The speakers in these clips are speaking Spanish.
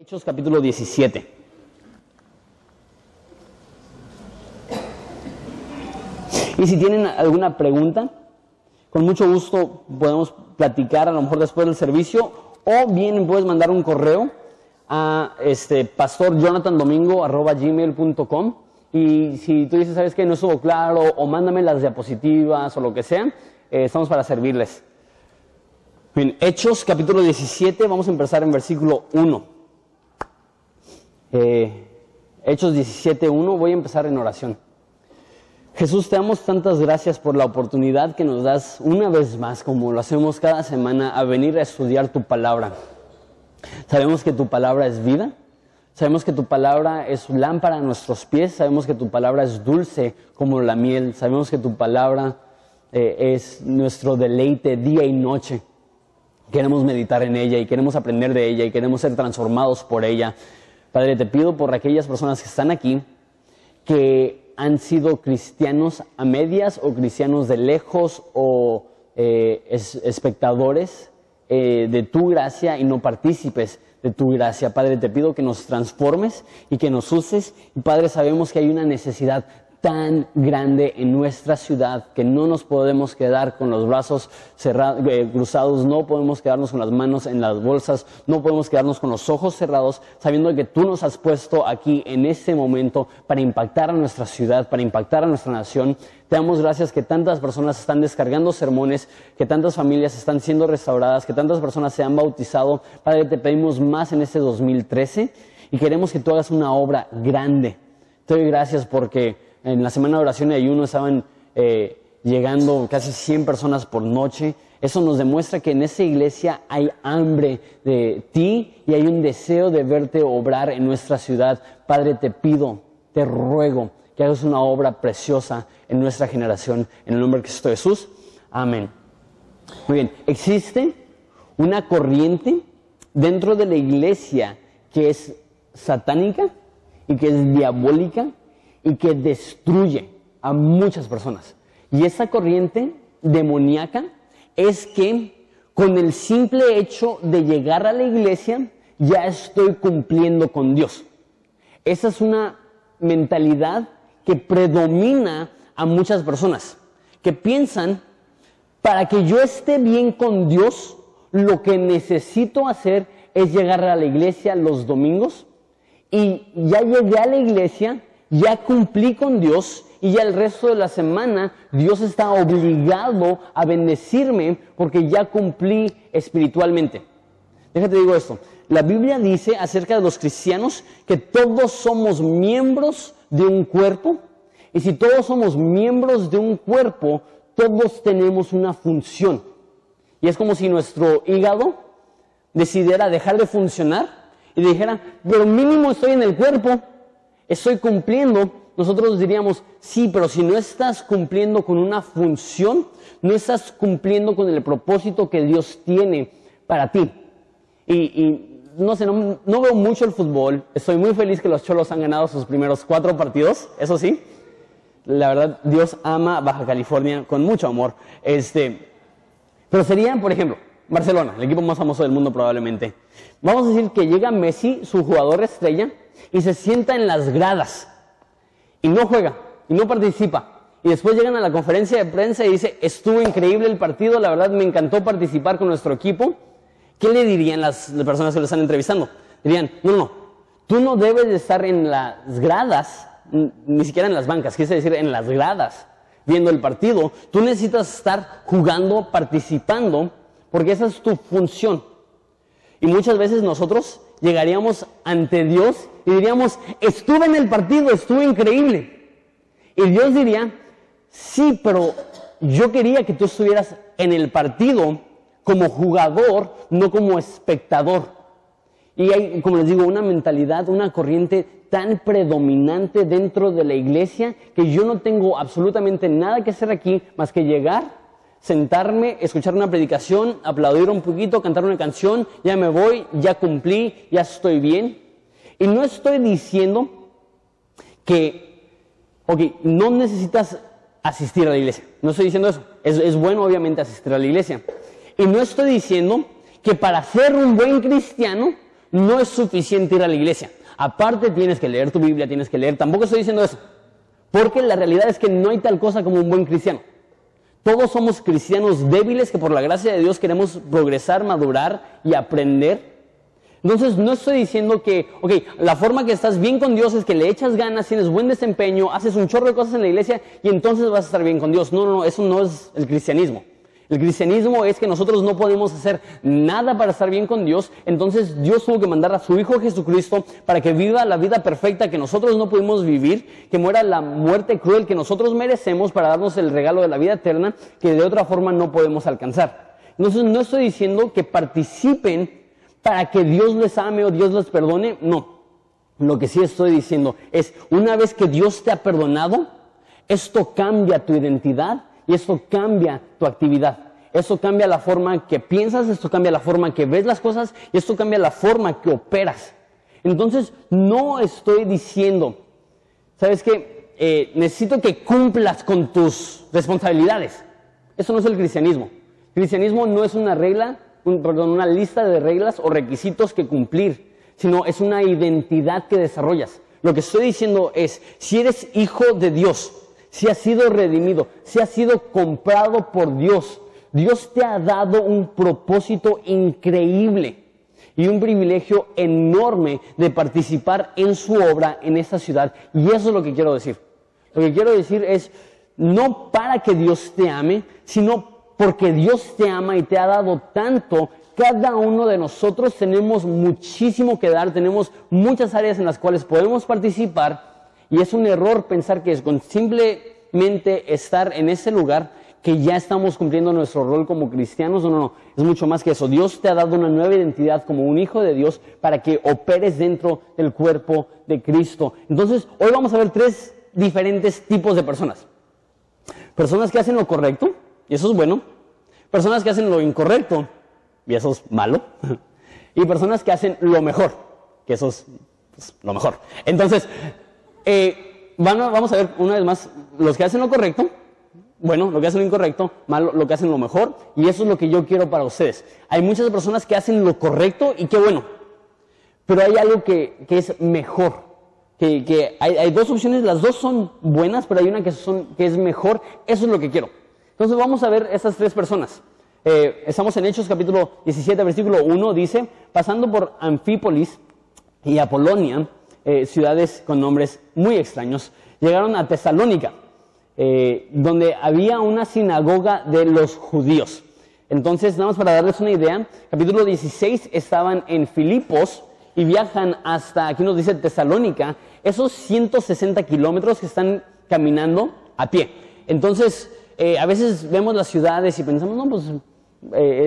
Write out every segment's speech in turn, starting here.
Hechos capítulo 17. Y si tienen alguna pregunta, con mucho gusto podemos platicar a lo mejor después del servicio o bien puedes mandar un correo a este pastorjonathandomingo.gmail.com y si tú dices, sabes que no estuvo claro o mándame las diapositivas o lo que sea, eh, estamos para servirles. Hechos capítulo 17, vamos a empezar en versículo 1. Eh, Hechos 17.1, voy a empezar en oración. Jesús, te damos tantas gracias por la oportunidad que nos das una vez más, como lo hacemos cada semana, a venir a estudiar tu palabra. Sabemos que tu palabra es vida, sabemos que tu palabra es lámpara a nuestros pies, sabemos que tu palabra es dulce como la miel, sabemos que tu palabra eh, es nuestro deleite día y noche. Queremos meditar en ella y queremos aprender de ella y queremos ser transformados por ella. Padre, te pido por aquellas personas que están aquí, que han sido cristianos a medias o cristianos de lejos o eh, espectadores eh, de tu gracia y no partícipes de tu gracia. Padre, te pido que nos transformes y que nos uses. Y Padre, sabemos que hay una necesidad tan grande en nuestra ciudad que no nos podemos quedar con los brazos cerrados, eh, cruzados, no podemos quedarnos con las manos en las bolsas, no podemos quedarnos con los ojos cerrados, sabiendo que tú nos has puesto aquí en este momento para impactar a nuestra ciudad, para impactar a nuestra nación. Te damos gracias que tantas personas están descargando sermones, que tantas familias están siendo restauradas, que tantas personas se han bautizado. Padre, te pedimos más en este 2013 y queremos que tú hagas una obra grande. Te doy gracias porque en la semana de oración y ayuno estaban eh, llegando casi 100 personas por noche. Eso nos demuestra que en esa iglesia hay hambre de ti y hay un deseo de verte obrar en nuestra ciudad. Padre, te pido, te ruego que hagas una obra preciosa en nuestra generación. En el nombre de Cristo Jesús. Amén. Muy bien, existe una corriente dentro de la iglesia que es satánica y que es diabólica y que destruye a muchas personas. Y esa corriente demoníaca es que con el simple hecho de llegar a la iglesia ya estoy cumpliendo con Dios. Esa es una mentalidad que predomina a muchas personas, que piensan, para que yo esté bien con Dios, lo que necesito hacer es llegar a la iglesia los domingos y ya llegué a la iglesia, ya cumplí con Dios y ya el resto de la semana Dios está obligado a bendecirme porque ya cumplí espiritualmente. Déjate digo esto. La Biblia dice acerca de los cristianos que todos somos miembros de un cuerpo y si todos somos miembros de un cuerpo, todos tenemos una función. Y es como si nuestro hígado decidiera dejar de funcionar y dijera, pero mínimo estoy en el cuerpo, estoy cumpliendo, nosotros diríamos, sí, pero si no estás cumpliendo con una función, no estás cumpliendo con el propósito que Dios tiene para ti. Y, no sé, no, veo mucho el fútbol, estoy muy feliz que los Cholos han ganado sus primeros cuatro partidos, eso sí. La verdad, Dios ama Baja California con mucho amor. Este, pero sería, por ejemplo, Barcelona, el equipo más famoso del mundo probablemente. Vamos a decir que llega Messi, su jugador estrella, y se sienta en las gradas y no juega y no participa. Y después llegan a la conferencia de prensa y dice, estuvo increíble el partido, la verdad me encantó participar con nuestro equipo. ¿Qué le dirían las, personas que lo están entrevistando? Dirían, no, no, tú no debes de estar en las gradas, ni siquiera en las bancas, quise decir en las gradas, viendo el partido. Tú necesitas estar jugando, participando, porque esa es tu función. Y muchas veces nosotros llegaríamos ante Dios y diríamos, estuve en el partido, estuve increíble. Y Dios diría, sí, pero yo quería que tú estuvieras en el partido como jugador, no como espectador. Y hay, como les digo, una mentalidad, una corriente tan predominante dentro de la iglesia que yo no tengo absolutamente nada que hacer aquí más que llegar sentarme, escuchar una predicación, aplaudir un poquito, cantar una canción, ya me voy, ya cumplí, ya estoy bien. Y no estoy diciendo que, ok, no necesitas asistir a la iglesia. No estoy diciendo eso. Es, es bueno obviamente asistir a la iglesia. Y no estoy diciendo que para ser un buen cristiano no es suficiente ir a la iglesia. Aparte tienes que leer tu Biblia, tienes que leer. Tampoco estoy diciendo eso. Porque la realidad es que no hay tal cosa como un buen cristiano. Todos somos cristianos débiles que por la gracia de Dios queremos progresar, madurar y aprender. Entonces no estoy diciendo que, ok, la forma que estás bien con Dios es que le echas ganas, tienes buen desempeño, haces un chorro de cosas en la iglesia y entonces vas a estar bien con Dios. No, no, no, eso no es el cristianismo. El cristianismo es que nosotros no podemos hacer nada para estar bien con Dios, entonces Dios tuvo que mandar a su Hijo Jesucristo para que viva la vida perfecta que nosotros no pudimos vivir, que muera la muerte cruel que nosotros merecemos para darnos el regalo de la vida eterna que de otra forma no podemos alcanzar. Entonces no estoy diciendo que participen para que Dios les ame o Dios les perdone, no. Lo que sí estoy diciendo es, una vez que Dios te ha perdonado, esto cambia tu identidad y esto cambia tu actividad. Esto cambia la forma que piensas, esto cambia la forma que ves las cosas y esto cambia la forma que operas. Entonces, no estoy diciendo, ¿sabes qué? Eh, necesito que cumplas con tus responsabilidades. Eso no es el cristianismo. Cristianismo no es una regla, una lista de reglas o requisitos que cumplir, sino es una identidad que desarrollas. Lo que estoy diciendo es, si eres hijo de Dios, si has sido redimido, si has sido comprado por Dios, Dios te ha dado un propósito increíble y un privilegio enorme de participar en su obra en esta ciudad. Y eso es lo que quiero decir. Lo que quiero decir es, no para que Dios te ame, sino porque Dios te ama y te ha dado tanto. Cada uno de nosotros tenemos muchísimo que dar, tenemos muchas áreas en las cuales podemos participar y es un error pensar que es con simplemente estar en ese lugar que ya estamos cumpliendo nuestro rol como cristianos. No, no, no. Es mucho más que eso. Dios te ha dado una nueva identidad como un hijo de Dios para que operes dentro del cuerpo de Cristo. Entonces, hoy vamos a ver tres diferentes tipos de personas. Personas que hacen lo correcto, y eso es bueno. Personas que hacen lo incorrecto, y eso es malo. Y personas que hacen lo mejor, que eso es pues, lo mejor. Entonces, eh, vamos a ver una vez más, los que hacen lo correcto, bueno, lo que hacen lo incorrecto, malo, lo que hacen lo mejor, y eso es lo que yo quiero para ustedes. Hay muchas personas que hacen lo correcto y qué bueno, pero hay algo que, es mejor, que, hay, dos opciones, las dos son buenas, pero hay una que, son, que es mejor, eso es lo que quiero. Entonces vamos a ver esas tres personas. Eh, estamos en Hechos capítulo 17, versículo 1, dice, pasando por Anfípolis y Apolonia, eh, ciudades con nombres muy extraños, llegaron a Tesalónica, eh, donde había una sinagoga de los judíos. Entonces, nada más para darles una idea, capítulo 16 estaban en Filipos y viajan hasta, aquí nos dice Tesalónica, esos 160 kilómetros que están caminando a pie. Entonces, eh, a veces vemos las ciudades y pensamos, no, pues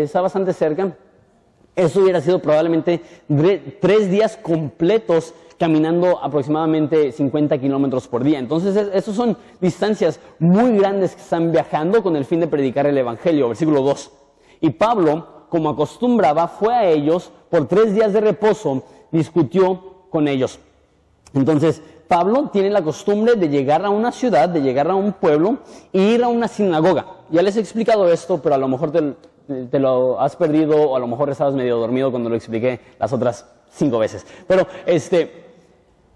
está bastante cerca. Eso hubiera sido probablemente tres días completos caminando aproximadamente 50 kilómetros por día. Entonces, esas son distancias muy grandes que están viajando con el fin de predicar el Evangelio. Versículo 2. Y Pablo, como acostumbraba, fue a ellos por tres días de reposo, discutió con ellos. Entonces, Pablo tiene la costumbre de llegar a una ciudad, de llegar a un pueblo e ir a una sinagoga. Ya les he explicado esto, pero a lo mejor te, te lo has perdido o a lo mejor estabas medio dormido cuando lo expliqué las otras cinco veces. Pero este,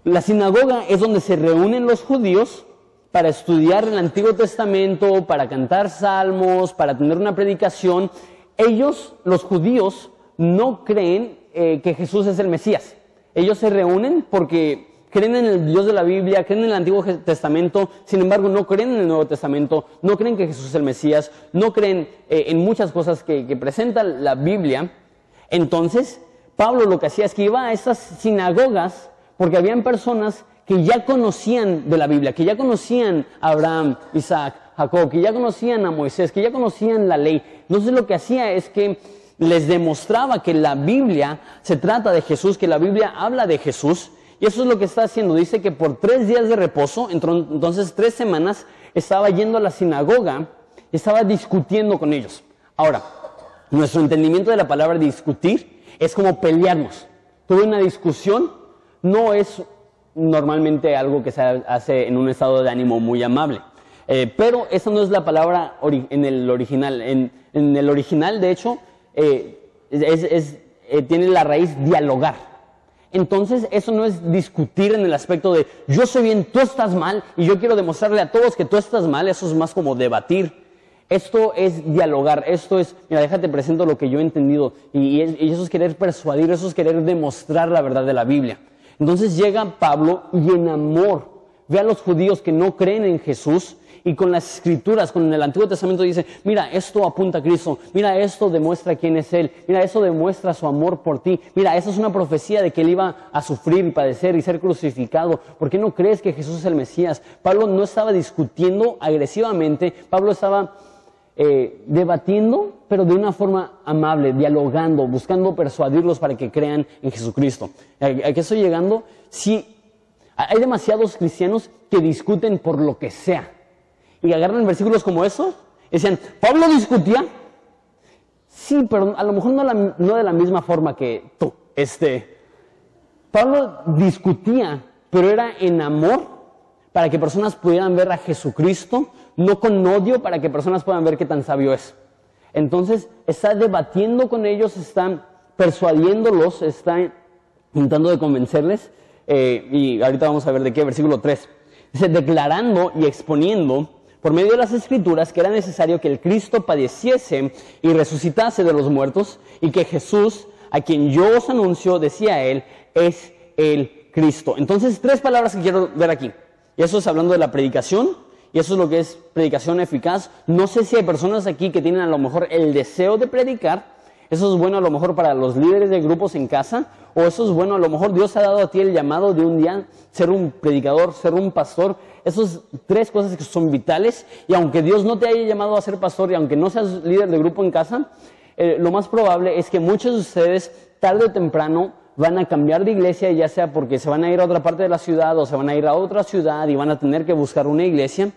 la sinagoga es donde se reúnen los judíos para estudiar el Antiguo Testamento, para cantar salmos, para tener una predicación. Ellos, los judíos, no creen eh, que Jesús es el Mesías. Ellos se reúnen porque creen en el Dios de la Biblia, creen en el Antiguo Testamento, sin embargo no creen en el Nuevo Testamento, no creen que Jesús es el Mesías, no creen eh, en muchas cosas que, presenta la Biblia. Entonces, Pablo lo que hacía es que iba a estas sinagogas porque habían personas que ya conocían de la Biblia, que ya conocían a Abraham, Isaac, Jacob, que ya conocían a Moisés, que ya conocían la ley. Entonces lo que hacía es que les demostraba que la Biblia se trata de Jesús, que la Biblia habla de Jesús, y eso es lo que está haciendo. Dice que por tres días de reposo, entonces tres semanas, estaba yendo a la sinagoga, estaba discutiendo con ellos. Ahora, nuestro entendimiento de la palabra discutir es como pelearnos. Tuve una discusión no es normalmente algo que se hace en un estado de ánimo muy amable. Eh, pero esa no es la palabra en el original. En, el original, de hecho, eh, eh, tiene la raíz dialogar. entonces eso no es discutir en el aspecto de yo soy bien, tú estás mal y yo quiero demostrarle a todos que tú estás mal, eso es más como debatir. Esto es dialogar, esto es, mira, déjate presento lo que yo he entendido y, y eso es querer persuadir, eso es querer demostrar la verdad de la Biblia. Entonces llega Pablo y en amor ve a los judíos que no creen en Jesús y con las escrituras, con el Antiguo Testamento dice, mira, esto apunta a Cristo, mira, esto demuestra quién es Él, mira, eso demuestra su amor por ti, mira, eso es una profecía de que Él iba a sufrir y padecer y ser crucificado. ¿Por qué no crees que Jesús es el Mesías? Pablo no estaba discutiendo agresivamente, Pablo estaba eh, debatiendo, pero de una forma amable, dialogando, buscando persuadirlos para que crean en Jesucristo. ¿A, qué estoy llegando? Si hay demasiados cristianos que discuten por lo que sea y agarran versículos como eso, decían, Pablo discutía. Sí, pero a lo mejor no, de la misma forma que tú. Este, Pablo discutía, pero era en amor para que personas pudieran ver a Jesucristo, no con odio para que personas puedan ver qué tan sabio es. Entonces está debatiendo con ellos, está persuadiéndolos, está intentando de convencerles. Eh, y ahorita vamos a ver de qué, versículo 3. Dice, declarando y exponiendo por medio de las escrituras que era necesario que el Cristo padeciese y resucitase de los muertos y que Jesús, a quien yo os anuncio, decía él, es el Cristo. Entonces, tres palabras que quiero ver aquí. Y eso es hablando de la predicación, y eso es lo que es predicación eficaz. No sé si hay personas aquí que tienen a lo mejor el deseo de predicar, eso es bueno a lo mejor para los líderes de grupos en casa, o eso es bueno a lo mejor Dios ha dado a ti el llamado de un día ser un predicador, ser un pastor. Esas tres cosas que son vitales, y aunque Dios no te haya llamado a ser pastor y aunque no seas líder de grupo en casa, eh, lo más probable es que muchos de ustedes tarde o temprano van a cambiar de iglesia, ya sea porque se van a ir a otra parte de la ciudad o se van a ir a otra ciudad y van a tener que buscar una iglesia.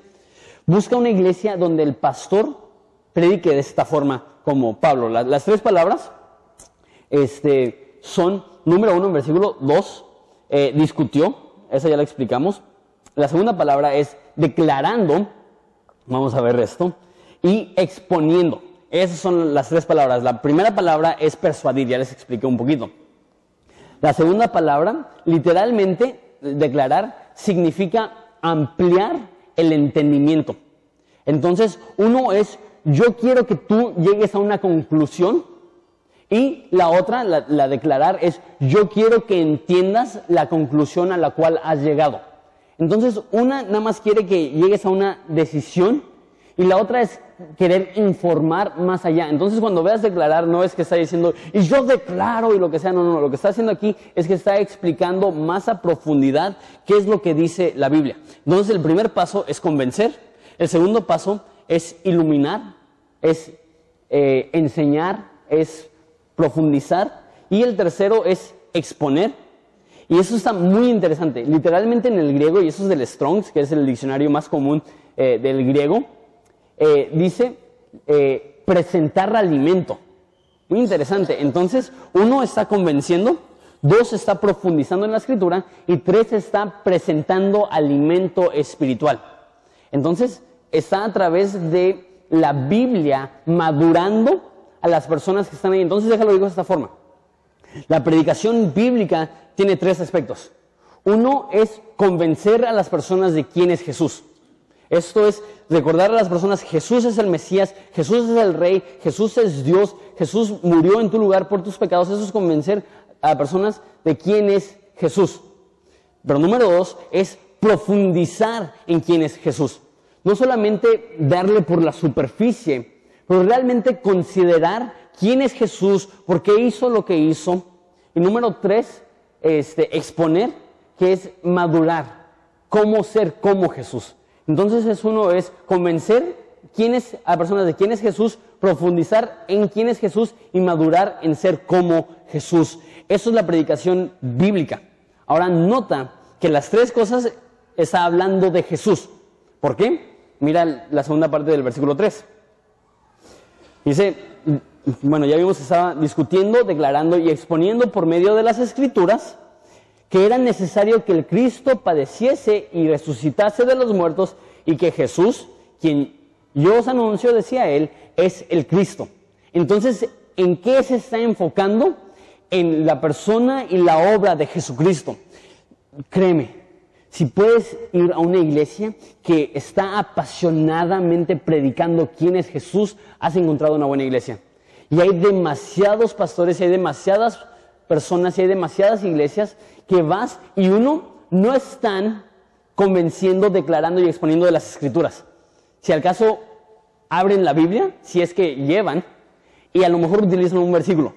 Busca una iglesia donde el pastor predique de esta forma como Pablo. las tres palabras este, son, número uno, en versículo dos, eh, discutió, esa ya la explicamos. La segunda palabra es declarando, vamos a ver esto, y exponiendo. Esas son las tres palabras. La primera palabra es persuadir, ya les expliqué un poquito. La segunda palabra, literalmente, declarar, significa ampliar el entendimiento. Entonces, uno es yo quiero que tú llegues a una conclusión y la otra, la, declarar, es yo quiero que entiendas la conclusión a la cual has llegado. Entonces, una nada más quiere que llegues a una decisión y la otra es querer informar más allá. Entonces, cuando veas declarar, no es que está diciendo, y yo declaro y lo que sea, no, no. Lo que está haciendo aquí es que está explicando más a profundidad qué es lo que dice la Biblia. Entonces, el primer paso es convencer. El segundo paso es iluminar, es eh, enseñar, es profundizar. Y el tercero es exponer. Y eso está muy interesante. Literalmente en el griego, y eso es del Strongs, que es el diccionario más común eh, del griego, eh, dice presentar alimento. Muy interesante. Entonces, uno está convenciendo, dos está profundizando en la escritura y tres está presentando alimento espiritual. Entonces, está a través de la Biblia madurando a las personas que están ahí. Entonces déjalo digo de esta forma. La predicación bíblica tiene tres aspectos. Uno es convencer a las personas de quién es Jesús. Esto es recordar a las personas, Jesús es el Mesías, Jesús es el Rey, Jesús es Dios, Jesús murió en tu lugar por tus pecados. Eso es convencer a personas de quién es Jesús. Pero número dos es profundizar en quién es Jesús no solamente darle por la superficie, pero realmente considerar quién es Jesús, por qué hizo lo que hizo. Y número tres, este, exponer, que es madurar, cómo ser como Jesús. Entonces es uno es convencer quién es, a personas de quién es Jesús, profundizar en quién es Jesús y madurar en ser como Jesús. Eso es la predicación bíblica. Ahora nota que las tres cosas está hablando de Jesús. ¿Por qué? Mira la segunda parte del versículo 3. Dice, bueno, ya vimos que estaba discutiendo, declarando y exponiendo por medio de las escrituras que era necesario que el Cristo padeciese y resucitase de los muertos y que Jesús, quien yo os anuncio, decía él, es el Cristo. Entonces, ¿en qué se está enfocando? en la persona y la obra de Jesucristo. Créeme, si puedes ir a una iglesia que está apasionadamente predicando quién es Jesús, has encontrado una buena iglesia. Y hay demasiados pastores, y hay demasiadas personas, y hay demasiadas iglesias que vas y uno no están convenciendo, declarando y exponiendo de las escrituras. Si al caso abren la Biblia, si es que llevan, y a lo mejor utilizan un versículo.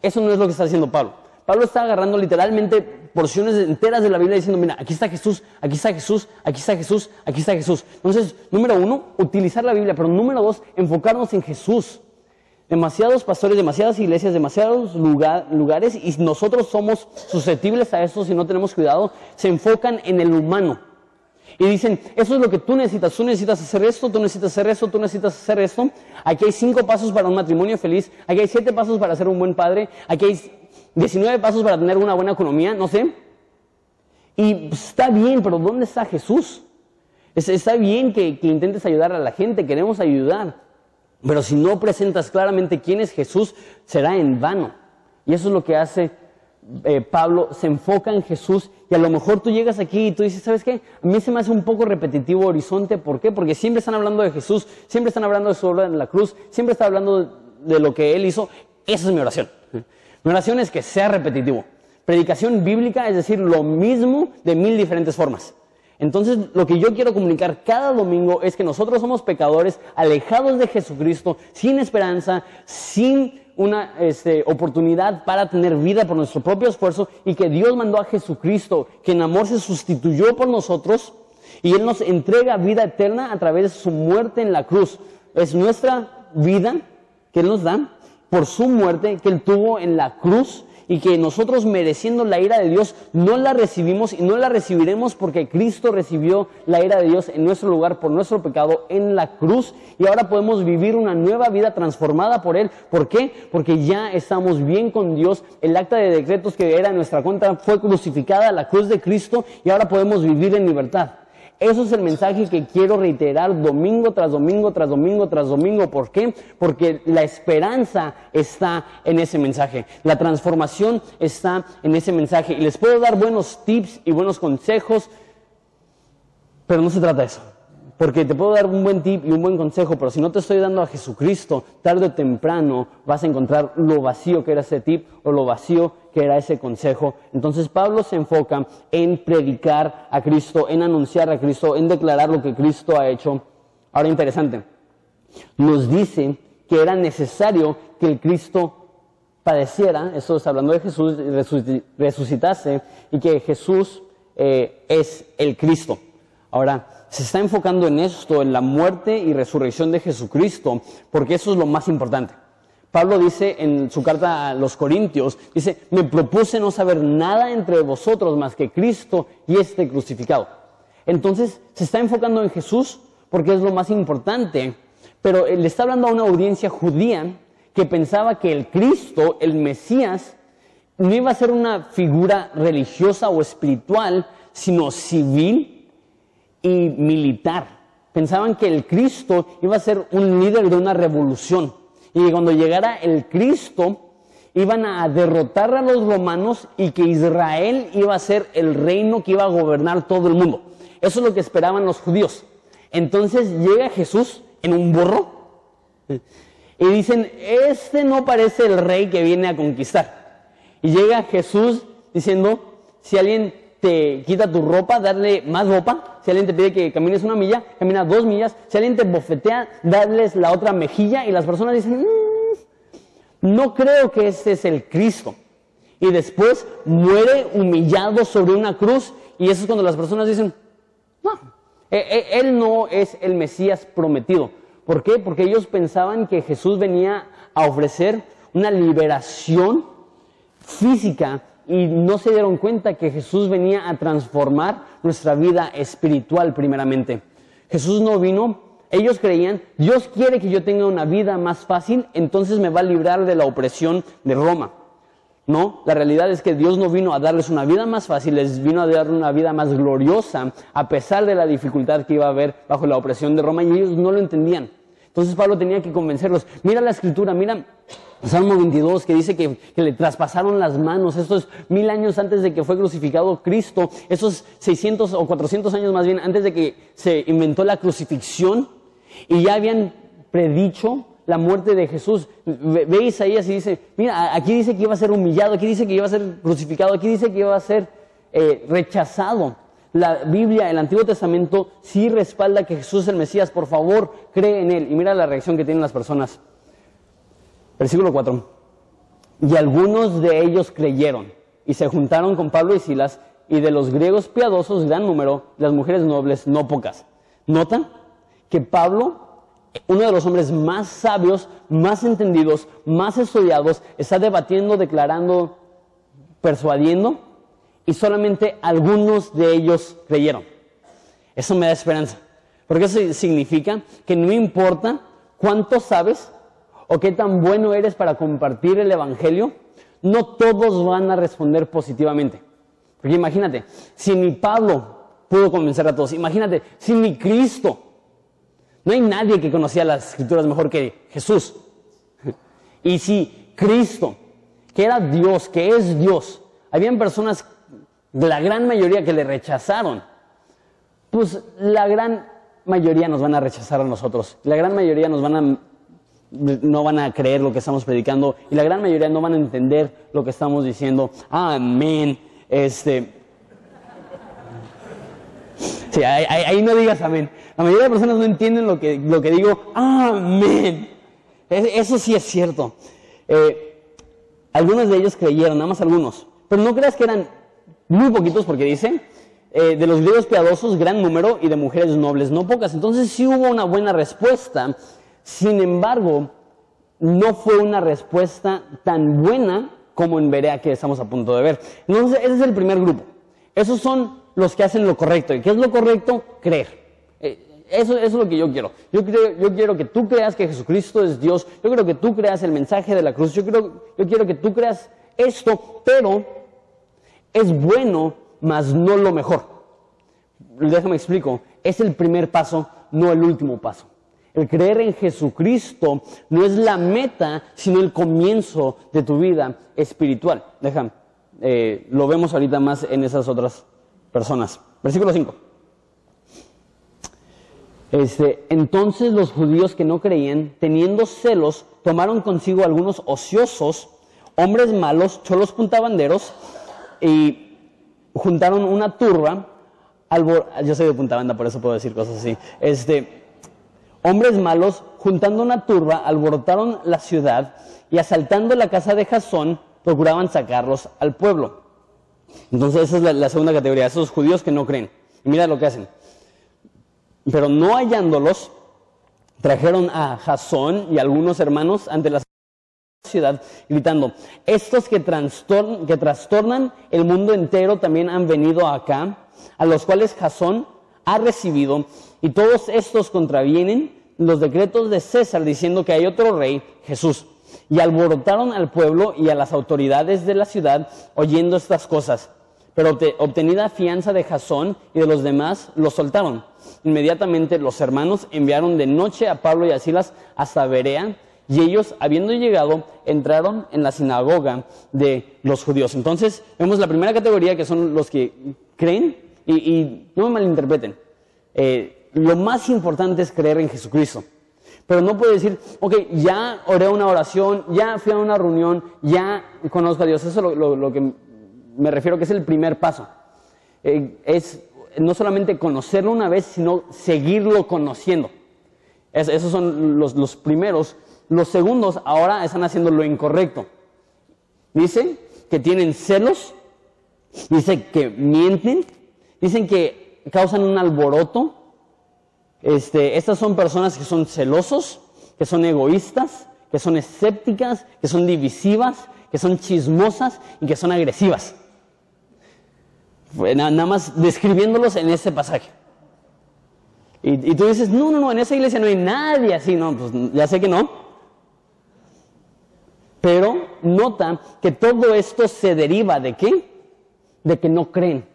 Eso no es lo que está haciendo Pablo. Pablo está agarrando literalmente porciones enteras de la Biblia diciendo, mira, aquí está Jesús, aquí está Jesús, aquí está Jesús, aquí está Jesús. Entonces, número uno, utilizar la Biblia, pero número dos, enfocarnos en Jesús. Demasiados pastores, demasiadas iglesias, demasiados lugares, y nosotros somos susceptibles a eso si no tenemos cuidado, se enfocan en el humano. Y dicen, eso es lo que tú necesitas, tú necesitas hacer esto, tú necesitas hacer esto, tú necesitas hacer esto. Aquí hay cinco pasos para un matrimonio feliz, aquí hay siete pasos para ser un buen padre, aquí hay 19 pasos para tener una buena economía, no sé. Y está bien, pero ¿dónde está Jesús? Está bien que, intentes ayudar a la gente, queremos ayudar. Pero si no presentas claramente quién es Jesús, será en vano. Y eso es lo que hace eh, Pablo, se enfoca en Jesús y a lo mejor tú llegas aquí y tú dices, ¿sabes qué? A mí se me hace un poco repetitivo Horizonte, ¿por qué? Porque siempre están hablando de Jesús, siempre están hablando de su obra en la cruz, siempre están hablando de lo que Él hizo. Esa es mi oración. Mi oración es que sea repetitivo. Predicación bíblica es decir lo mismo de mil diferentes formas. Entonces, lo que yo quiero comunicar cada domingo es que nosotros somos pecadores, alejados de Jesucristo, sin esperanza, sin una este, oportunidad para tener vida por nuestro propio esfuerzo y que Dios mandó a Jesucristo, que en amor se sustituyó por nosotros y Él nos entrega vida eterna a través de su muerte en la cruz. Es nuestra vida que Él nos da por su muerte que Él tuvo en la cruz y que nosotros mereciendo la ira de Dios no la recibimos y no la recibiremos porque Cristo recibió la ira de Dios en nuestro lugar por nuestro pecado en la cruz y ahora podemos vivir una nueva vida transformada por Él. ¿Por qué? Porque ya estamos bien con Dios. El acta de decretos que era nuestra cuenta fue crucificada la cruz de Cristo y ahora podemos vivir en libertad. Eso es el mensaje que quiero reiterar domingo tras domingo, tras domingo, tras domingo. ¿Por qué? Porque la esperanza está en ese mensaje. La transformación está en ese mensaje. Y les puedo dar buenos tips y buenos consejos, pero no se trata de eso. Porque te puedo dar un buen tip y un buen consejo, pero si no te estoy dando a Jesucristo, tarde o temprano vas a encontrar lo vacío que era ese tip o lo vacío que era ese consejo. Entonces Pablo se enfoca en predicar a Cristo, en anunciar a Cristo, en declarar lo que Cristo ha hecho. Ahora interesante, nos dice que era necesario que el Cristo padeciera, eso está hablando de Jesús, resucitase y que Jesús eh, es el Cristo. Ahora, se está enfocando en esto, en la muerte y resurrección de Jesucristo, porque eso es lo más importante. Pablo dice en su carta a los Corintios, dice, me propuse no saber nada entre vosotros más que Cristo y este crucificado. Entonces, se está enfocando en Jesús porque es lo más importante, pero le está hablando a una audiencia judía que pensaba que el Cristo, el Mesías, no iba a ser una figura religiosa o espiritual, sino civil y militar. Pensaban que el Cristo iba a ser un líder de una revolución y cuando llegara el Cristo iban a derrotar a los romanos y que Israel iba a ser el reino que iba a gobernar todo el mundo. Eso es lo que esperaban los judíos. Entonces llega Jesús en un burro y dicen, este no parece el rey que viene a conquistar. Y llega Jesús diciendo, si alguien te quita tu ropa, darle más ropa. Si alguien te pide que camines una milla, camina dos millas. Si alguien te bofetea, darles la otra mejilla. Y las personas dicen, mm, no creo que este es el Cristo. Y después muere humillado sobre una cruz. Y eso es cuando las personas dicen, no, e, e, él no es el Mesías prometido. ¿Por qué? Porque ellos pensaban que Jesús venía a ofrecer una liberación física y no se dieron cuenta que Jesús venía a transformar nuestra vida espiritual primeramente. Jesús no vino, ellos creían, Dios quiere que yo tenga una vida más fácil, entonces me va a librar de la opresión de Roma. No, la realidad es que Dios no vino a darles una vida más fácil, les vino a dar una vida más gloriosa, a pesar de la dificultad que iba a haber bajo la opresión de Roma, y ellos no lo entendían. Entonces Pablo tenía que convencerlos. Mira la escritura, mira Salmo 22 que dice que, le traspasaron las manos. Esto es mil años antes de que fue crucificado Cristo. Esos 600 o 400 años más bien antes de que se inventó la crucifixión. Y ya habían predicho la muerte de Jesús. Ve, ve Isaías y dice, mira, aquí dice que iba a ser humillado, aquí dice que iba a ser crucificado, aquí dice que iba a ser eh, rechazado. La Biblia, el Antiguo Testamento, sí respalda que Jesús es el Mesías. Por favor, cree en Él. Y mira la reacción que tienen las personas. Versículo 4. Y algunos de ellos creyeron y se juntaron con Pablo y Silas, y de los griegos piadosos gran número, las mujeres nobles no pocas. Nota que Pablo, uno de los hombres más sabios, más entendidos, más estudiados, está debatiendo, declarando, persuadiendo y solamente algunos de ellos creyeron. Eso me da esperanza, porque eso significa que no importa cuánto sabes o qué tan bueno eres para compartir el Evangelio, no todos van a responder positivamente. Porque imagínate, si ni Pablo pudo convencer a todos, imagínate, si ni Cristo, no hay nadie que conocía las escrituras mejor que Jesús. Y si Cristo, que era Dios, que es Dios, habían personas la gran mayoría que le rechazaron, pues la gran mayoría nos van a rechazar a nosotros. La gran mayoría nos van a no van a creer lo que estamos predicando y la gran mayoría no van a entender lo que estamos diciendo. Amén. Este Sí, ahí, no digas amén. La mayoría de personas no entienden lo que, lo que digo. Amén. Eso sí es cierto. Eh, algunos de ellos creyeron, nada más algunos. Pero no creas que eran muy poquitos porque dice, eh, de los griegos piadosos, gran número, y de mujeres nobles, no pocas. Entonces sí hubo una buena respuesta. Sin embargo, no fue una respuesta tan buena como en Berea que estamos a punto de ver. Entonces, ese es el primer grupo. Esos son los que hacen lo correcto. ¿Y qué es lo correcto? Creer. Eh, eso, es lo que yo quiero. Yo, creo, yo quiero que tú creas que Jesucristo es Dios. Yo quiero que tú creas el mensaje de la cruz. Yo, quiero, yo quiero que tú creas esto, pero es bueno, mas no lo mejor. Déjame explico. Es el primer paso, no el último paso. El creer en Jesucristo no es la meta, sino el comienzo de tu vida espiritual. Déjame, eh, lo vemos ahorita más en esas otras personas. Versículo 5. Este, entonces los judíos que no creían, teniendo celos, tomaron consigo algunos ociosos, hombres malos, cholos puntabanderos, y juntaron una turba, yo soy de Punta por eso puedo decir cosas así, este, hombres malos, juntando una turba, alborotaron la ciudad y asaltando la casa de Jasón, procuraban sacarlos al pueblo. Entonces esa es la, la segunda categoría, esos judíos que no creen. Y mira lo que hacen. Pero no hallándolos, trajeron a Jasón y algunos hermanos ante la ciudad gritando, estos que, que trastornan el mundo entero también han venido acá, a los cuales Jasón ha recibido, y todos estos contravienen los decretos de César diciendo que hay otro rey, Jesús. Y alborotaron al pueblo y a las autoridades de la ciudad oyendo estas cosas. Pero obtenida fianza de Jasón y de los demás, los soltaron. Inmediatamente los hermanos enviaron de noche a Pablo y a Silas hasta Berea, y ellos, habiendo llegado, entraron en la sinagoga de los judíos. Entonces, vemos la primera categoría que son los que creen, y, no me malinterpreten, eh, lo más importante es creer en Jesucristo. Pero no puede decir, ok, ya oré una oración, ya fui a una reunión, ya conozco a Dios. Eso es lo, que me refiero que es el primer paso. Eh, es no solamente conocerlo una vez, sino seguirlo conociendo. esos son los, los primeros los segundos ahora están haciendo lo incorrecto. Dice que tienen celos, dice que mienten, dicen que causan un alboroto. Este, estas son personas que son celosos, que son egoístas, que son escépticas, que son divisivas, que son chismosas y que son agresivas. Nada más describiéndolos en ese pasaje. Y, y, tú dices, no, no, no, en esa iglesia no hay nadie así, no, pues ya sé que no. Pero nota que todo esto se deriva de qué? De que no creen.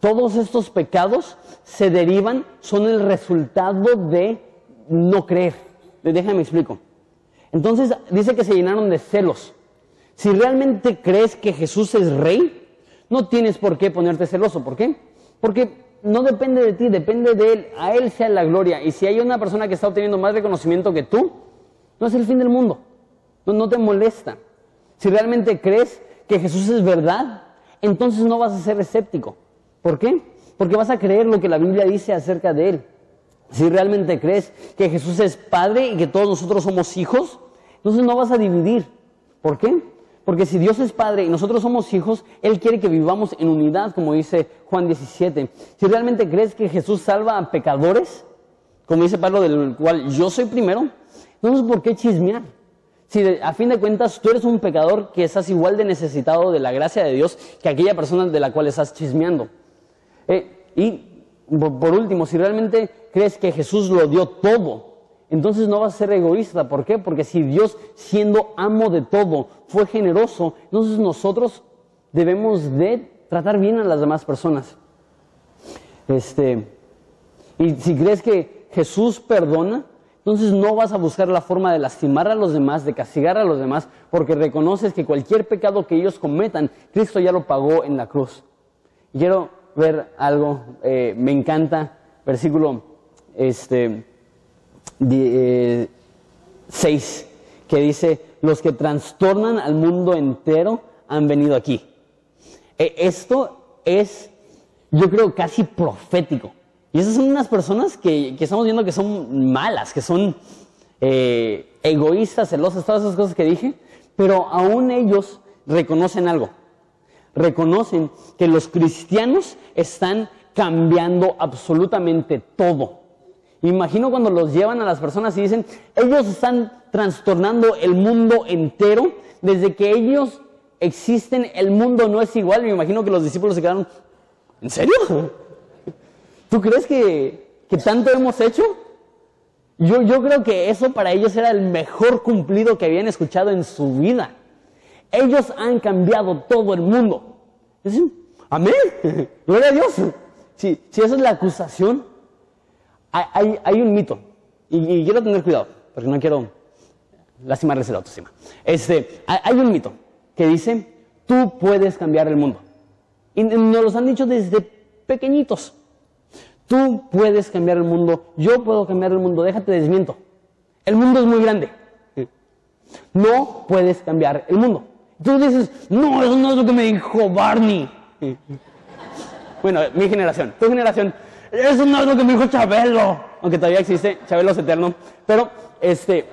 Todos estos pecados se derivan, son el resultado de no creer. Déjame explico. Entonces dice que se llenaron de celos. Si realmente crees que Jesús es rey, no tienes por qué ponerte celoso. ¿Por qué? Porque no depende de ti, depende de Él. A Él sea la gloria. Y si hay una persona que está obteniendo más reconocimiento que tú, no es el fin del mundo. No, te molesta. Si realmente crees que Jesús es verdad, entonces no vas a ser escéptico. ¿Por qué? Porque vas a creer lo que la Biblia dice acerca de Él. Si realmente crees que Jesús es Padre y que todos nosotros somos hijos, entonces no vas a dividir. ¿Por qué? Porque si Dios es Padre y nosotros somos hijos, Él quiere que vivamos en unidad, como dice Juan 17. Si realmente crees que Jesús salva a pecadores, como dice Pablo, del cual yo soy primero, entonces ¿por qué chismear? Si a fin de cuentas tú eres un pecador que estás igual de necesitado de la gracia de Dios que aquella persona de la cual estás chismeando. Eh, y por último, si realmente crees que Jesús lo dio todo, entonces no vas a ser egoísta. ¿Por qué? Porque si Dios, siendo amo de todo, fue generoso, entonces nosotros debemos de tratar bien a las demás personas. Este, y si crees que Jesús perdona, entonces no vas a buscar la forma de lastimar a los demás, de castigar a los demás, porque reconoces que cualquier pecado que ellos cometan, Cristo ya lo pagó en la cruz. quiero ver algo, eh, me encanta, versículo este, 6, eh, que dice, los que trastornan al mundo entero han venido aquí. E, esto es, yo creo, casi profético. Y esas son unas personas que, estamos viendo que son malas, que son eh, egoístas, celosas, todas esas cosas que dije, pero aún ellos reconocen algo. Reconocen que los cristianos están cambiando absolutamente todo. Imagino cuando los llevan a las personas y dicen, ellos están trastornando el mundo entero, desde que ellos existen el mundo no es igual. Me imagino que los discípulos se quedaron, ¿en serio? ¿Tú crees que, que tanto hemos hecho? Yo, yo creo que eso para ellos era el mejor cumplido que habían escuchado en su vida. Ellos han cambiado todo el mundo. Amén. Gloria a Dios. Si, si esa es la acusación, hay, hay un mito, y, quiero tener cuidado, porque no quiero lastimarles la autoestima. Este, hay, un mito que dice, tú puedes cambiar el mundo. Y nos los han dicho desde pequeñitos. Tú puedes cambiar el mundo, yo puedo cambiar el mundo, déjate desmiento. El mundo es muy grande. No puedes cambiar el mundo. Tú dices, no, eso no es lo que me dijo Barney. Bueno, mi generación, tu generación, eso no es lo que me dijo Chabelo, aunque todavía existe, Chabelo es eterno. Pero, este.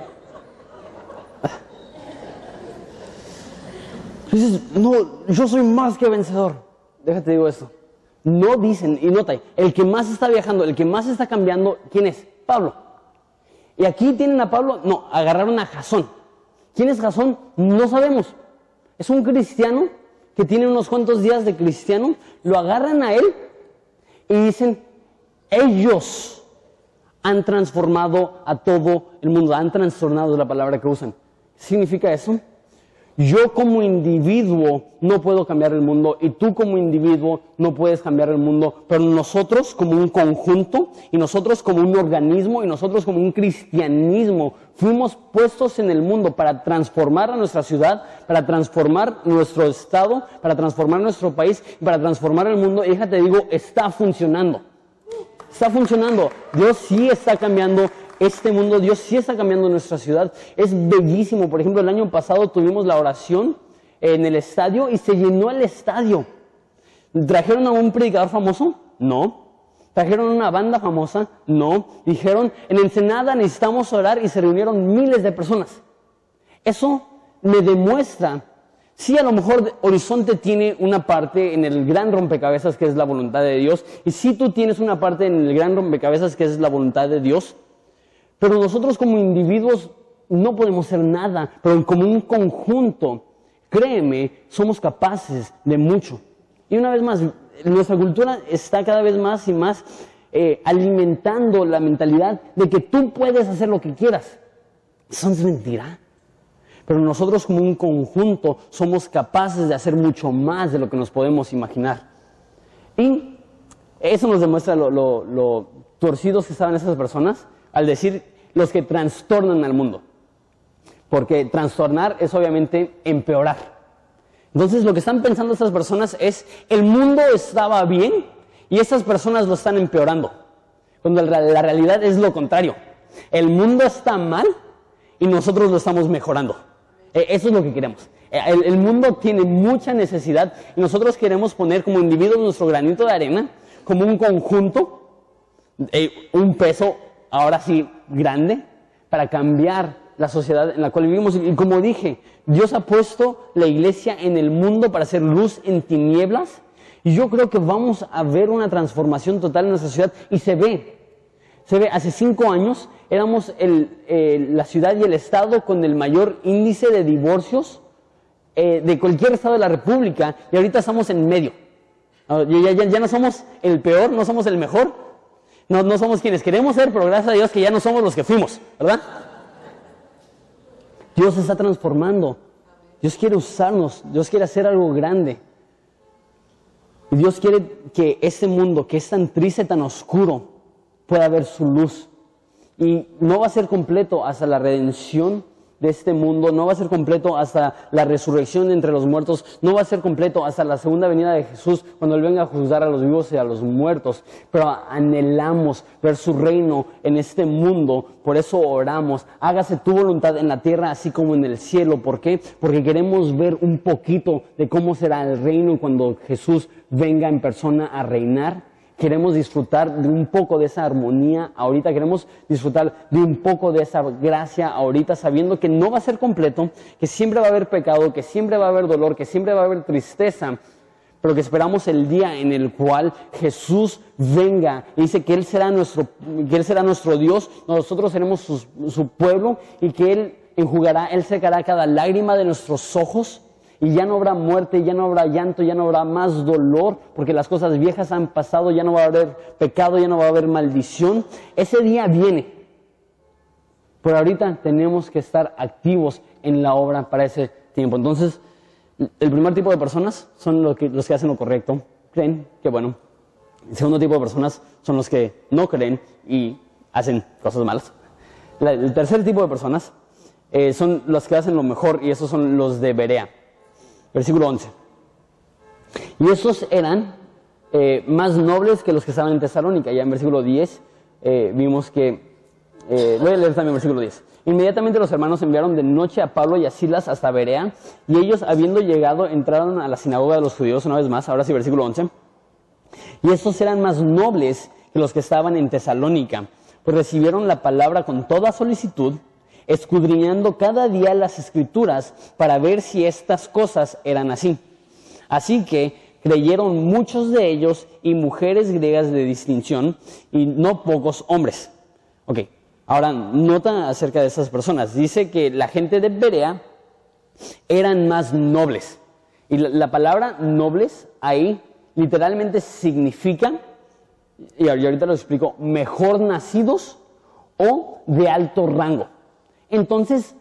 Dices, no, yo soy más que vencedor. Déjate digo esto. No dicen, y nota, el que más está viajando, el que más está cambiando, ¿quién es? Pablo. Y aquí tienen a Pablo, no, agarraron a Jasón. ¿Quién es Jasón? No sabemos. Es un cristiano que tiene unos cuantos días de cristiano, lo agarran a él y dicen, ellos han transformado a todo el mundo, han trastornado la palabra que usan. ¿Qué significa eso? Yo como individuo no puedo cambiar el mundo y tú como individuo no puedes cambiar el mundo, pero nosotros como un conjunto y nosotros como un organismo y nosotros como un cristianismo fuimos puestos en el mundo para transformar a nuestra ciudad, para transformar nuestro estado, para transformar nuestro país, para transformar el mundo y déjate digo, está funcionando. Está funcionando. Dios sí está cambiando este mundo, Dios sí está cambiando nuestra ciudad. Es bellísimo. Por ejemplo, el año pasado tuvimos la oración en el estadio y se llenó el estadio. ¿Trajeron a un predicador famoso? No. ¿Trajeron una banda famosa? No. Dijeron, en Ensenada necesitamos orar y se reunieron miles de personas. Eso me demuestra Sí, a lo mejor Horizonte tiene una parte en el gran rompecabezas que es la voluntad de Dios, y sí tú tienes una parte en el gran rompecabezas que es la voluntad de Dios, pero nosotros como individuos no podemos hacer nada, pero como un conjunto, créeme, somos capaces de mucho. Y una vez más, nuestra cultura está cada vez más y más eh, alimentando la mentalidad de que tú puedes hacer lo que quieras. Eso es mentira. Pero nosotros como un conjunto somos capaces de hacer mucho más de lo que nos podemos imaginar. Y eso nos demuestra lo, torcidos que estaban esas personas al decir, los que trastornan al mundo. Porque trastornar es obviamente empeorar. Entonces lo que están pensando estas personas es, el mundo estaba bien y estas personas lo están empeorando. Cuando la realidad es lo contrario. El mundo está mal y nosotros lo estamos mejorando. E, eso es lo que queremos. E, el, mundo tiene mucha necesidad y nosotros queremos poner como individuos nuestro granito de arena, como un conjunto, eh, un peso ahora sí grande, para cambiar la sociedad en la cual vivimos. Y como dije, Dios ha puesto la iglesia en el mundo para hacer luz en tinieblas. Y yo creo que vamos a ver una transformación total en nuestra ciudad. Y se ve, se ve, hace cinco años éramos la ciudad y el estado con el mayor índice de divorcios eh, de cualquier estado de la República. Y ahorita estamos en medio. Ah, ya, ya, no somos el peor, no somos el mejor. No, no somos quienes queremos ser, pero gracias a Dios que ya no somos los que fuimos, ¿verdad? Dios se está transformando. Dios quiere usarnos. Dios quiere hacer algo grande. Y Dios quiere que este mundo que es tan triste, tan oscuro, pueda ver su luz. Y no va a ser completo hasta la redención de este mundo, no va a ser completo hasta la resurrección entre los muertos, no va a ser completo hasta la segunda venida de Jesús cuando Él venga a juzgar a los vivos y a los muertos. Pero anhelamos ver su reino en este mundo, por eso oramos, hágase tu voluntad en la tierra así como en el cielo. ¿Por qué? Porque queremos ver un poquito de cómo será el reino cuando Jesús venga en persona a reinar Queremos disfrutar de un poco de esa armonía ahorita, queremos disfrutar de un poco de esa gracia ahorita, sabiendo que no va a ser completo, que siempre va a haber pecado, que siempre va a haber dolor, que siempre va a haber tristeza, pero que esperamos el día en el cual Jesús venga y dice que Él será nuestro, que Él será nuestro Dios, nosotros seremos su, su pueblo y que Él enjugará, Él secará cada lágrima de nuestros ojos y ya no habrá muerte, ya no habrá llanto, ya no habrá más dolor, porque las cosas viejas han pasado, ya no va a haber pecado, ya no va a haber maldición. Ese día viene. Pero ahorita tenemos que estar activos en la obra para ese tiempo. Entonces, el primer tipo de personas son los que, hacen lo correcto, creen que bueno. El segundo tipo de personas son los que no creen y hacen cosas malas. el tercer tipo de personas eh, son los que hacen lo mejor y esos son los de Berea versículo 11. Y estos eran eh, más nobles que los que estaban en Tesalónica. Ya en versículo 10 eh, vimos que, eh, voy a leer también versículo 10. Inmediatamente los hermanos enviaron de noche a Pablo y a Silas hasta Berea, y ellos, habiendo llegado, entraron a la sinagoga de los judíos una vez más, ahora sí, versículo 11. Y estos eran más nobles que los que estaban en Tesalónica, pues recibieron la palabra con toda solicitud, escudriñando cada día las escrituras para ver si estas cosas eran así. Así que creyeron muchos de ellos y mujeres griegas de distinción y no pocos hombres. Ok, ahora nota acerca de esas personas. Dice que la gente de Berea eran más nobles. Y la, palabra nobles ahí literalmente significa, y ahorita lo explico, mejor nacidos o de alto rango. Entonces,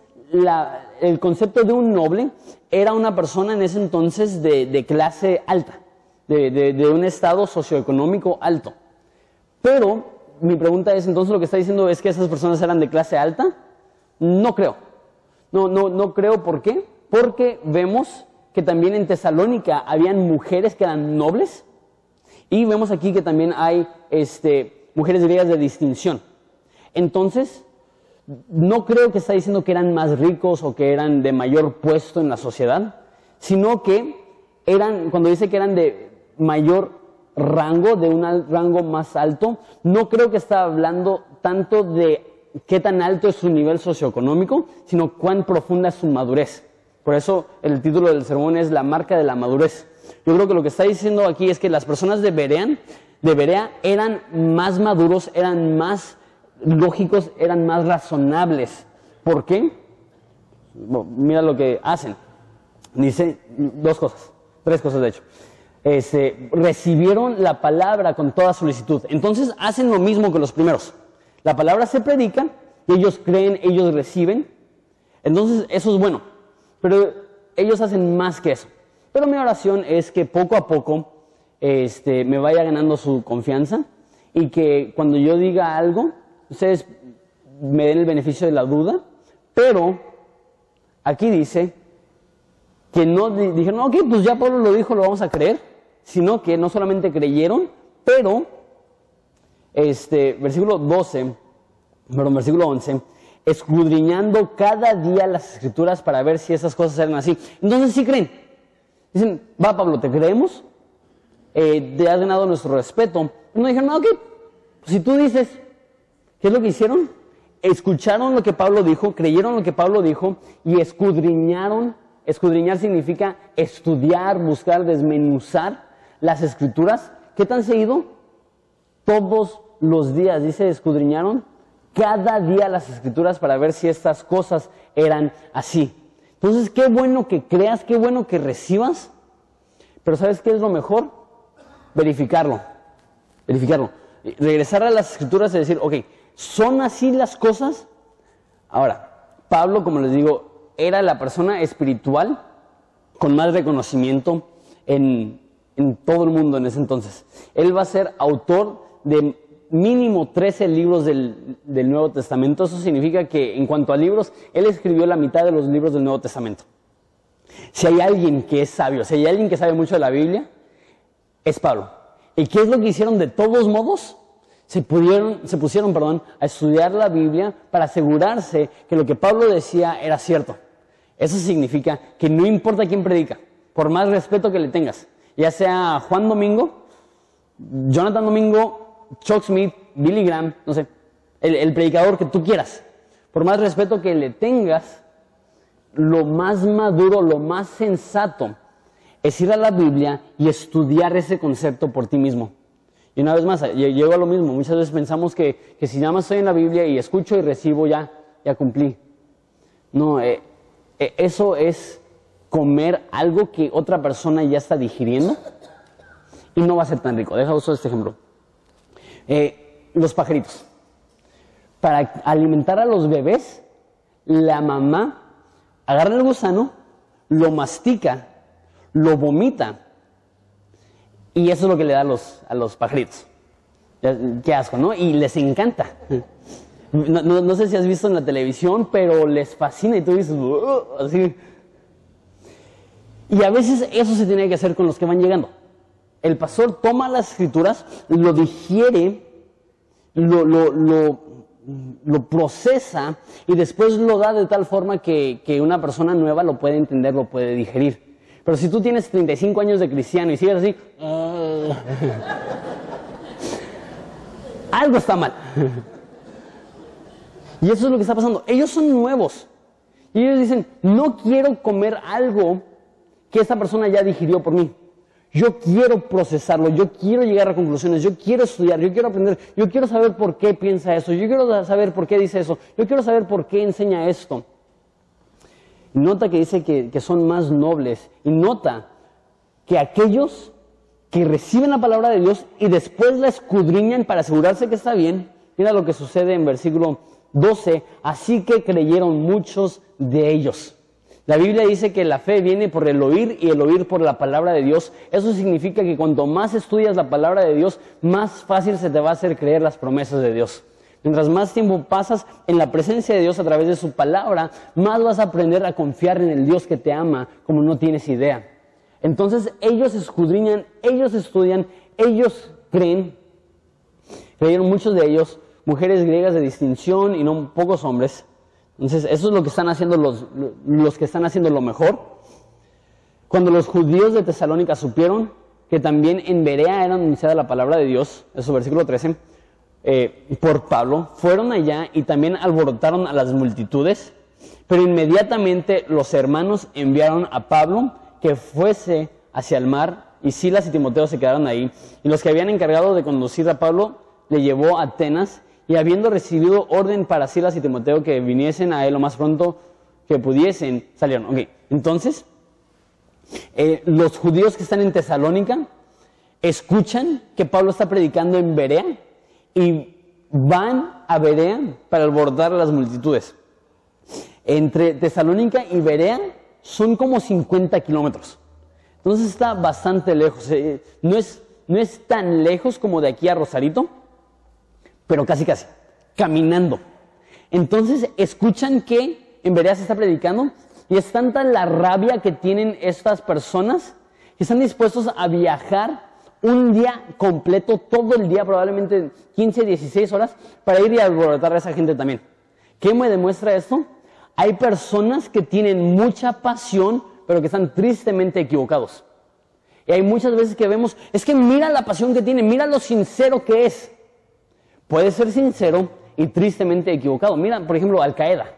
el concepto de un noble era una persona en ese entonces de, clase alta, de, un estado socioeconómico alto. Pero mi pregunta es, entonces lo que está diciendo es que esas personas eran de clase alta? No creo. No, no, no creo, ¿por qué? Porque vemos que también en Tesalónica habían mujeres que eran nobles y vemos aquí que también hay este, mujeres griegas de distinción. Entonces, no creo que está diciendo que eran más ricos o que eran de mayor puesto en la sociedad, sino que eran, cuando dice que eran de mayor rango, de un rango más alto, no creo que está hablando tanto de qué tan alto es su nivel socioeconómico, sino cuán profunda es su madurez. Por eso el título del sermón es la marca de la madurez. Yo creo que lo que está diciendo aquí es que las personas de Berean, de Berea eran más maduros, eran más lógicos, eran más razonables. ¿Por qué? mira lo que hacen. Dice dos cosas, tres cosas de hecho. Este, recibieron la palabra con toda solicitud. Entonces hacen lo mismo que los primeros. La palabra se predica ellos creen, ellos reciben. Entonces eso es bueno. Pero ellos hacen más que eso. Pero mi oración es que poco a poco este, me vaya ganando su confianza y que cuando yo diga algo, ustedes me den el beneficio de la duda, pero aquí dice que no dijeron, ok, pues ya Pablo lo dijo, lo vamos a creer, sino que no solamente creyeron, pero, este, versículo 12, perdón, versículo 11, escudriñando cada día las escrituras para ver si esas cosas eran así. Entonces sí creen. Dicen, va Pablo, te creemos, eh, te has ganado nuestro respeto. no dijeron, ok, pues si tú dices, ¿qué es lo que hicieron? Escucharon lo que Pablo dijo, creyeron lo que Pablo dijo y escudriñaron Escudriñar significa estudiar, buscar, desmenuzar las escrituras. ¿Qué tan seguido? Todos los días, dice, escudriñaron cada día las escrituras para ver si estas cosas eran así. Entonces, qué bueno que creas, qué bueno que recibas, pero ¿sabes qué es lo mejor? Verificarlo, verificarlo. Regresar a las escrituras y decir, ok, ¿son así las cosas? Ahora, Pablo, como les digo, era la persona espiritual con más reconocimiento en, todo el mundo en ese entonces. Él va a ser autor de mínimo 13 libros del, del, Nuevo Testamento. Eso significa que en cuanto a libros, él escribió la mitad de los libros del Nuevo Testamento. Si hay alguien que es sabio, si hay alguien que sabe mucho de la Biblia, es Pablo. ¿Y qué es lo que hicieron de todos modos? Se, pudieron, se pusieron perdón, a estudiar la Biblia para asegurarse que lo que Pablo decía era cierto. Eso significa que no importa quién predica, por más respeto que le tengas, ya sea Juan Domingo, Jonathan Domingo, Chuck Smith, Billy Graham, no sé, el, predicador que tú quieras, por más respeto que le tengas, lo más maduro, lo más sensato es ir a la Biblia y estudiar ese concepto por ti mismo. Y una vez más, llego a lo mismo. Muchas veces pensamos que, si nada más estoy en la Biblia y escucho y recibo, ya, ya cumplí. No, eh, e, eso es comer algo que otra persona ya está digiriendo y no va a ser tan rico. Deja usar este ejemplo. Eh, los pajaritos. Para alimentar a los bebés, la mamá agarra el gusano, lo mastica, lo vomita y eso es lo que le da a los, a los pajaritos. Qué asco, ¿no? Y les encanta. No, sé si has visto en la televisión, pero les fascina y tú dices, así. Y a veces eso se tiene que hacer con los que van llegando. El pastor toma las escrituras, lo digiere, lo, lo, procesa y después lo da de tal forma que, que, una persona nueva lo puede entender, lo puede digerir. Pero si tú tienes 35 años de cristiano y sigues así, algo está mal. Y eso es lo que está pasando. Ellos son nuevos. Y ellos dicen, no quiero comer algo que esta persona ya digirió por mí. Yo quiero procesarlo, yo quiero llegar a conclusiones, yo quiero estudiar, yo quiero aprender, yo quiero saber por qué piensa eso, yo quiero saber por qué dice eso, yo quiero saber por qué enseña esto. Nota que dice que, que son más nobles y nota que aquellos que reciben la palabra de Dios y después la escudriñan para asegurarse que está bien, mira lo que sucede en versículo 12, así que creyeron muchos de ellos. La Biblia dice que la fe viene por el oír y el oír por la palabra de Dios. Eso significa que cuanto más estudias la palabra de Dios, más fácil se te va a hacer creer las promesas de Dios. Mientras más tiempo pasas en la presencia de Dios a través de su palabra, más vas a aprender a confiar en el Dios que te ama como no tienes idea. Entonces ellos escudriñan, ellos estudian, ellos creen, creyeron muchos de ellos, mujeres griegas de distinción y no pocos hombres. Entonces, eso es lo que están haciendo los, los que están haciendo lo mejor. Cuando los judíos de Tesalónica supieron que también en Berea era anunciada la palabra de Dios, eso versículo 13, eh, por Pablo, fueron allá y también alborotaron a las multitudes, pero inmediatamente los hermanos enviaron a Pablo que fuese hacia el mar y Silas y Timoteo se quedaron ahí. Y los que habían encargado de conducir a Pablo le llevó a Atenas y habiendo recibido orden para Silas y Timoteo que viniesen a él lo más pronto que pudiesen, salieron. Entonces, eh, los judíos que están en Tesalónica escuchan que Pablo está predicando en Berea y van a Berea para abordar a las multitudes. Entre Tesalónica y Berea son como 50 kilómetros. Entonces está bastante lejos. Eh, no, es, no es tan lejos como de aquí a Rosarito, pero casi casi, caminando. Entonces escuchan que en Berea se está predicando y es tanta la rabia que tienen estas personas que están dispuestos a viajar un día completo, todo el día, probablemente 15, 16 horas, para ir y alborotar a esa gente también. ¿Qué me demuestra esto? Hay personas que tienen mucha pasión, pero que están tristemente equivocados. Y hay muchas veces que vemos, es que mira la pasión que tiene, mira lo sincero que es. Puede ser sincero y tristemente equivocado. Mira, por ejemplo, Al Qaeda.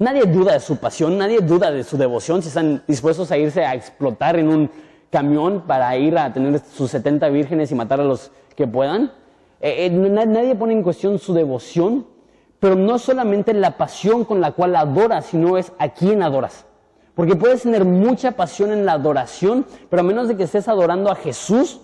Nadie duda de su pasión, nadie duda de su devoción, si están dispuestos a irse a explotar en un camión para ir a tener sus 70 vírgenes y matar a los que puedan. Eh, eh, nadie pone en cuestión su devoción, pero no solamente la pasión con la cual adoras, sino es a quién adoras. Porque puedes tener mucha pasión en la adoración, pero a menos de que estés adorando a Jesús,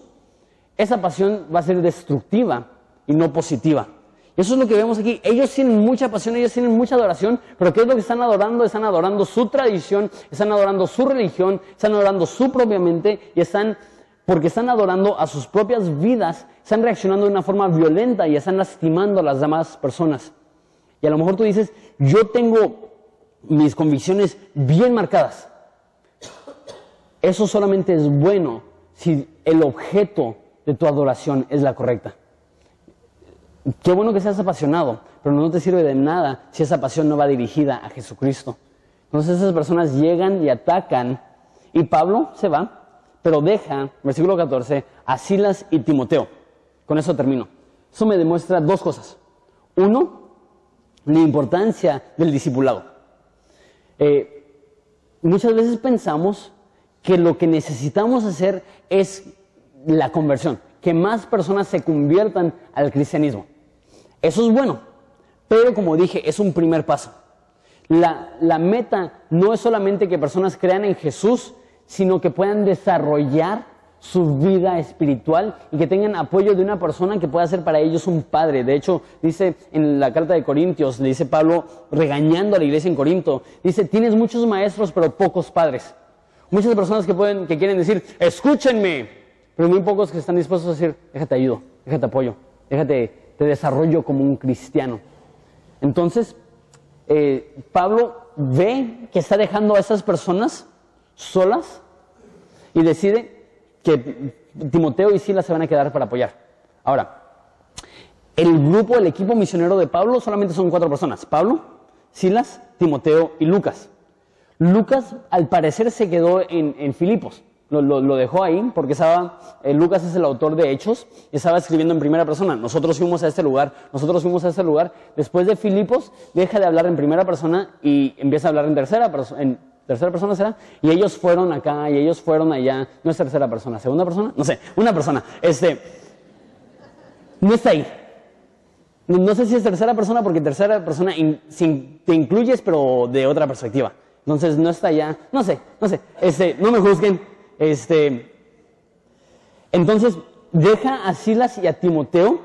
esa pasión va a ser destructiva y no positiva. Eso es lo que vemos aquí. Ellos tienen mucha pasión, ellos tienen mucha adoración, pero ¿qué es lo que están adorando? Están adorando su tradición, están adorando su religión, están adorando su propia mente y están, porque están adorando a sus propias vidas, están reaccionando de una forma violenta y están lastimando a las demás personas. Y a lo mejor tú dices, yo tengo mis convicciones bien marcadas. Eso solamente es bueno si el objeto de tu adoración es la correcta. Qué bueno que seas apasionado, pero no te sirve de nada si esa pasión no va dirigida a Jesucristo. Entonces esas personas llegan y atacan y Pablo se va, pero deja, versículo 14, a Silas y Timoteo. Con eso termino. Eso me demuestra dos cosas. Uno, la importancia del discipulado. Eh, muchas veces pensamos que lo que necesitamos hacer es la conversión, que más personas se conviertan al cristianismo. Eso es bueno, pero como dije, es un primer paso. La, meta no es solamente que personas crean en Jesús, sino que puedan desarrollar su vida espiritual y que tengan apoyo de una persona que pueda ser para ellos un padre. De hecho, dice en la carta de Corintios, le dice Pablo regañando a la iglesia en Corinto, dice, tienes muchos maestros pero pocos padres. Muchas personas que, pueden, que quieren decir, escúchenme, pero muy pocos que están dispuestos a decir, déjate ayudo, déjate apoyo, déjate de desarrollo como un cristiano. Entonces, eh, Pablo ve que está dejando a esas personas solas y decide que Timoteo y Silas se van a quedar para apoyar. Ahora, el grupo, el equipo misionero de Pablo solamente son cuatro personas. Pablo, Silas, Timoteo y Lucas. Lucas al parecer se quedó en, en Filipos. Lo, dejó ahí porque estaba, eh, Lucas es el autor de Hechos, y estaba escribiendo en primera persona. Nosotros fuimos a este lugar, nosotros fuimos a este lugar. Después de Filipos, deja de hablar en primera persona y empieza a hablar en tercera persona. Tercera persona será, y ellos fueron acá y ellos fueron allá. No es tercera persona, segunda persona, no sé, una persona. Este, no está ahí. No sé si es tercera persona porque tercera persona te incluyes, pero de otra perspectiva. Entonces no está allá, no sé, no sé. Este, no me juzguen, este, entonces deja a Silas y a Timoteo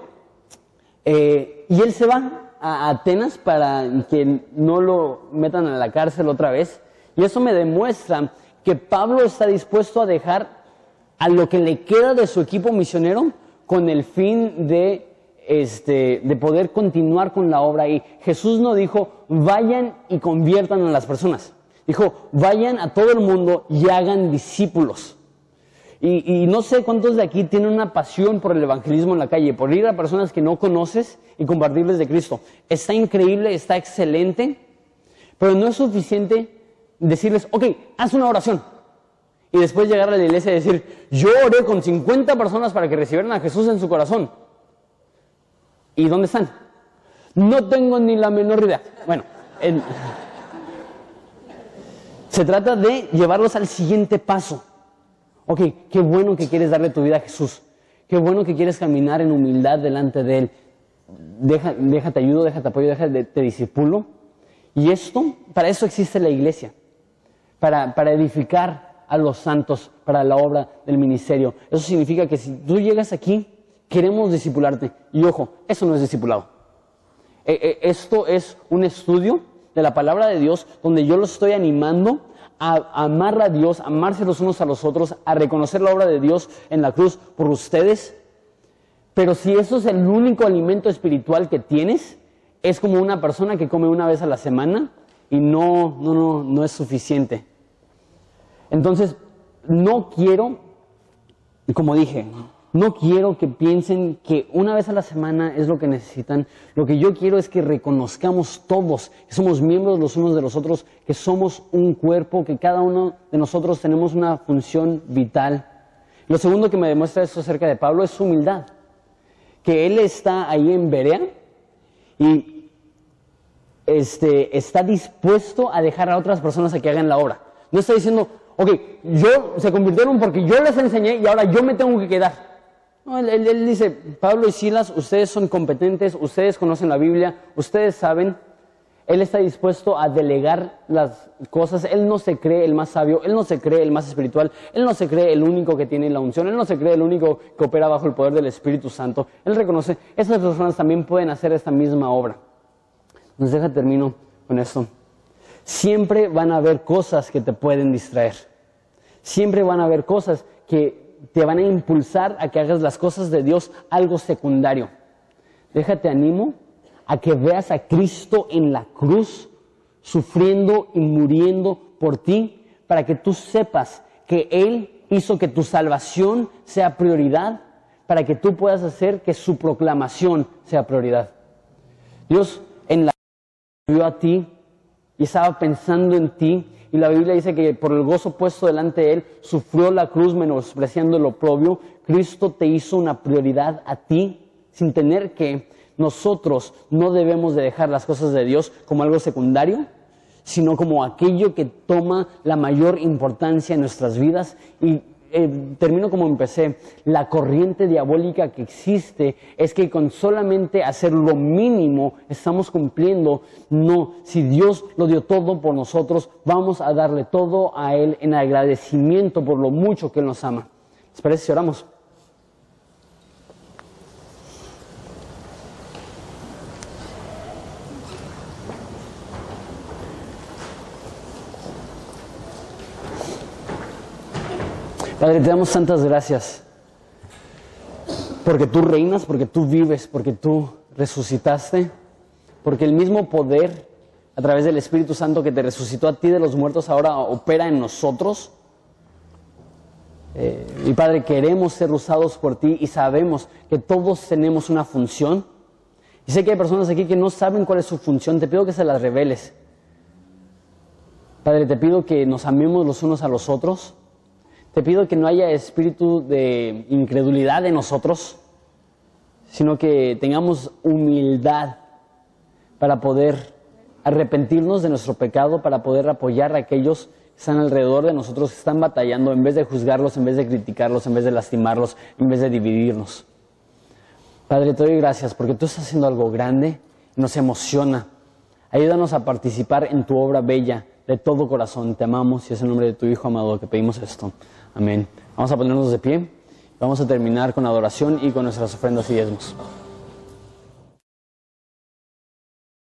eh, y él se va a Atenas para que no lo metan a la cárcel otra vez. Y eso me demuestra que Pablo está dispuesto a dejar a lo que le queda de su equipo misionero con el fin de, este, de poder continuar con la obra ahí. Jesús no dijo, vayan y conviertan a las personas. Dijo, vayan a todo el mundo y hagan discípulos. Y, no sé cuántos de aquí tienen una pasión por el evangelismo en la calle, por ir a personas que no conoces y compartirles de Cristo. Está increíble, está excelente, pero no es suficiente decirles, ok, haz una oración. Y después llegar a la iglesia y decir, yo oré con 50 personas para que recibieran a Jesús en su corazón. ¿Y dónde están? No tengo ni la menor idea. Bueno, en... Se trata de llevarlos al siguiente paso. Ok, qué bueno que quieres darle tu vida a Jesús. Qué bueno que quieres caminar en humildad delante de Él. Deja, déjate ayudo, déjate apoyo, déjate te disipulo. Y esto, para eso existe la iglesia. Para, para edificar a los santos para la obra del ministerio. Eso significa que si tú llegas aquí, queremos discipularte. Y ojo, eso no es discipulado. E, e, esto es un estudio de la palabra de Dios, donde yo los estoy animando a amar a Dios, a amarse los unos a los otros, a reconocer la obra de Dios en la cruz por ustedes. Pero si eso es el único alimento espiritual que tienes, es como una persona que come una vez a la semana y no, no, no, no es suficiente. Entonces, no quiero, como dije, no quiero que piensen que una vez a la semana es lo que necesitan. Lo que yo quiero es que reconozcamos todos que somos miembros los unos de los otros, que somos un cuerpo, que cada uno de nosotros tenemos una función vital. Lo segundo que me demuestra esto acerca de Pablo es su humildad. Que él está ahí en Berea y este, está dispuesto a dejar a otras personas a que hagan la obra. No está diciendo, ok, yo se convirtieron porque yo les enseñé y ahora yo me tengo que quedar. No, él, dice, Pablo y Silas, ustedes son competentes, ustedes conocen la Biblia, ustedes saben. Él está dispuesto a delegar las cosas. Él no se cree el más sabio, él no se cree el más espiritual, él no se cree el único que tiene la unción, él no se cree el único que opera bajo el poder del Espíritu Santo. Él reconoce, esas personas también pueden hacer esta misma obra. Nos deja termino con esto. Siempre van a haber cosas que te pueden distraer. Siempre van a haber cosas que te van a impulsar a que hagas las cosas de Dios algo secundario. Déjate animo a que veas a Cristo en la cruz, sufriendo y muriendo por ti, para que tú sepas que Él hizo que tu salvación sea prioridad, para que tú puedas hacer que su proclamación sea prioridad. Dios en la vio a ti y estaba pensando en ti y la Biblia dice que por el gozo puesto delante de él, sufrió la cruz menospreciando el oprobio. Cristo te hizo una prioridad a ti sin tener que nosotros no debemos de dejar las cosas de Dios como algo secundario, sino como aquello que toma la mayor importancia en nuestras vidas y eh, termino como empecé, la corriente diabólica que existe es que con solamente hacer lo mínimo estamos cumpliendo. No, si Dios lo dio todo por nosotros, vamos a darle todo a Él en agradecimiento por lo mucho que Él nos ama. ¿Les parece si oramos? Padre, te damos tantas gracias. Porque tú reinas, porque tú vives, porque tú resucitaste, porque el mismo poder a través del Espíritu Santo que te resucitó a ti de los muertos ahora opera en nosotros. Eh, y Padre, queremos ser usados por ti y sabemos que todos tenemos una función. Y sé que hay personas aquí que no saben cuál es su función. Te pido que se las reveles. Padre, te pido que nos amemos los unos a los otros te pido que no haya espíritu de incredulidad en nosotros, sino que tengamos humildad para poder arrepentirnos de nuestro pecado, para poder apoyar a aquellos que están alrededor de nosotros, que están batallando, en vez de juzgarlos, en vez de criticarlos, en vez de lastimarlos, en vez de dividirnos. Padre, te doy gracias porque tú estás haciendo algo grande, nos emociona. Ayúdanos a participar en tu obra bella de todo corazón. Te amamos y es el nombre de tu Hijo amado que pedimos esto. Amén. Vamos a ponernos de pie. Vamos a terminar con adoración y con nuestras ofrendas y diezmos.